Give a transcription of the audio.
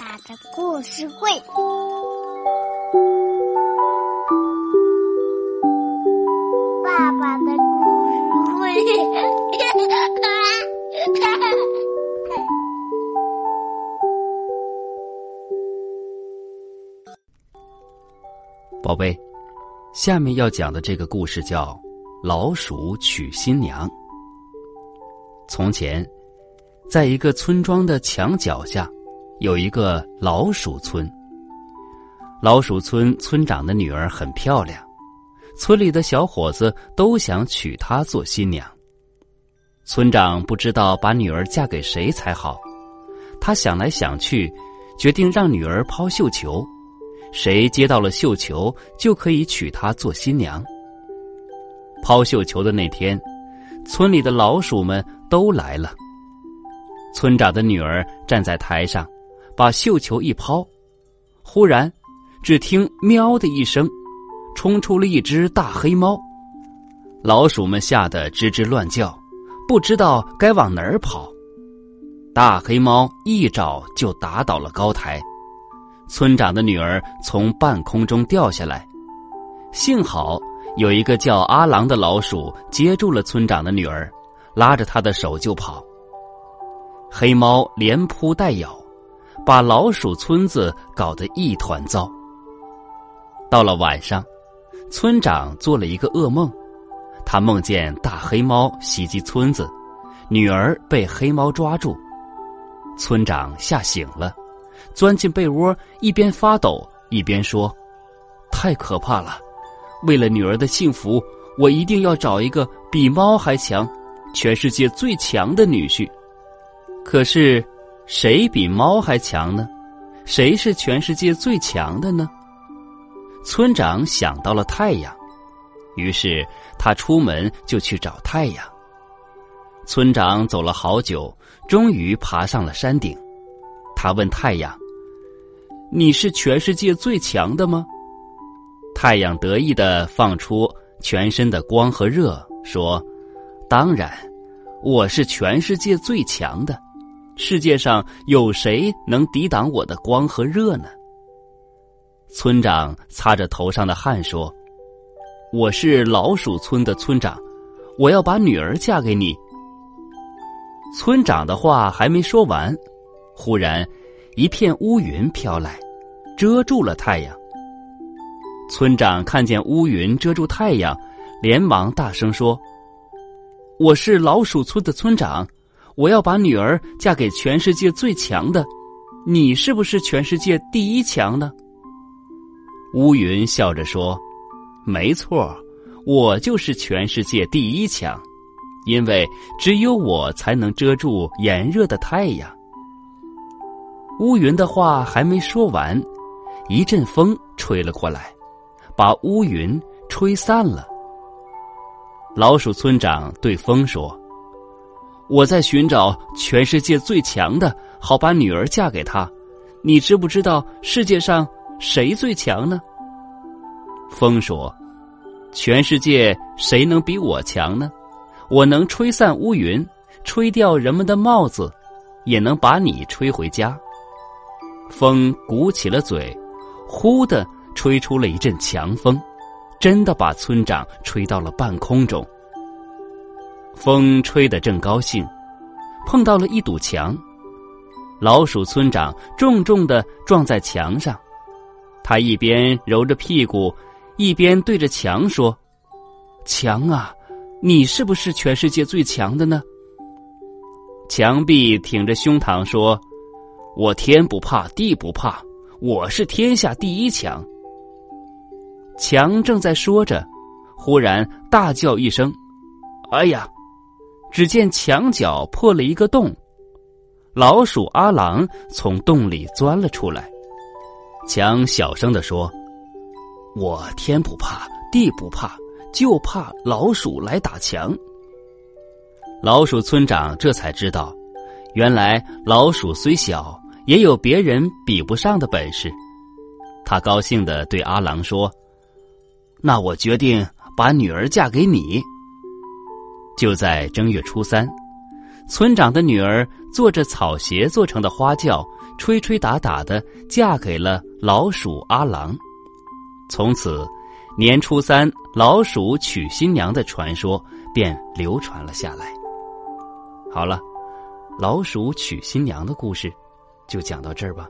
爸的故事会，爸爸的故事会，宝贝，下面要讲的这个故事叫《老鼠娶新娘》。从前，在一个村庄的墙角下，有一个老鼠村。老鼠村村长的女儿很漂亮，村里的小伙子都想娶她做新娘。村长不知道把女儿嫁给谁才好，他想来想去，决定让女儿抛绣球，谁接到了绣球就可以娶她做新娘。抛绣球的那天，村里的老鼠们。都来了。村长的女儿站在台上，把绣球一抛，忽然，只听“喵”的一声，冲出了一只大黑猫。老鼠们吓得吱吱乱叫，不知道该往哪儿跑。大黑猫一爪就打倒了高台，村长的女儿从半空中掉下来，幸好有一个叫阿郎的老鼠接住了村长的女儿。拉着他的手就跑。黑猫连扑带咬，把老鼠村子搞得一团糟。到了晚上，村长做了一个噩梦，他梦见大黑猫袭击村子，女儿被黑猫抓住。村长吓醒了，钻进被窝，一边发抖一边说：“太可怕了！为了女儿的幸福，我一定要找一个比猫还强。”全世界最强的女婿，可是谁比猫还强呢？谁是全世界最强的呢？村长想到了太阳，于是他出门就去找太阳。村长走了好久，终于爬上了山顶。他问太阳：“你是全世界最强的吗？”太阳得意的放出全身的光和热，说。当然，我是全世界最强的。世界上有谁能抵挡我的光和热呢？村长擦着头上的汗说：“我是老鼠村的村长，我要把女儿嫁给你。”村长的话还没说完，忽然一片乌云飘来，遮住了太阳。村长看见乌云遮住太阳，连忙大声说。我是老鼠村的村长，我要把女儿嫁给全世界最强的。你是不是全世界第一强呢？乌云笑着说：“没错，我就是全世界第一强，因为只有我才能遮住炎热的太阳。”乌云的话还没说完，一阵风吹了过来，把乌云吹散了。老鼠村长对风说：“我在寻找全世界最强的，好把女儿嫁给他。你知不知道世界上谁最强呢？”风说：“全世界谁能比我强呢？我能吹散乌云，吹掉人们的帽子，也能把你吹回家。”风鼓起了嘴，呼的吹出了一阵强风。真的把村长吹到了半空中。风吹得正高兴，碰到了一堵墙，老鼠村长重重的撞在墙上。他一边揉着屁股，一边对着墙说：“墙啊，你是不是全世界最强的呢？”墙壁挺着胸膛说：“我天不怕地不怕，我是天下第一强。”墙正在说着，忽然大叫一声：“哎呀！”只见墙角破了一个洞，老鼠阿郎从洞里钻了出来。强小声的说：“我天不怕地不怕，就怕老鼠来打墙。”老鼠村长这才知道，原来老鼠虽小，也有别人比不上的本事。他高兴的对阿郎说。那我决定把女儿嫁给你。就在正月初三，村长的女儿坐着草鞋做成的花轿，吹吹打打的嫁给了老鼠阿郎。从此，年初三老鼠娶新娘的传说便流传了下来。好了，老鼠娶新娘的故事就讲到这儿吧。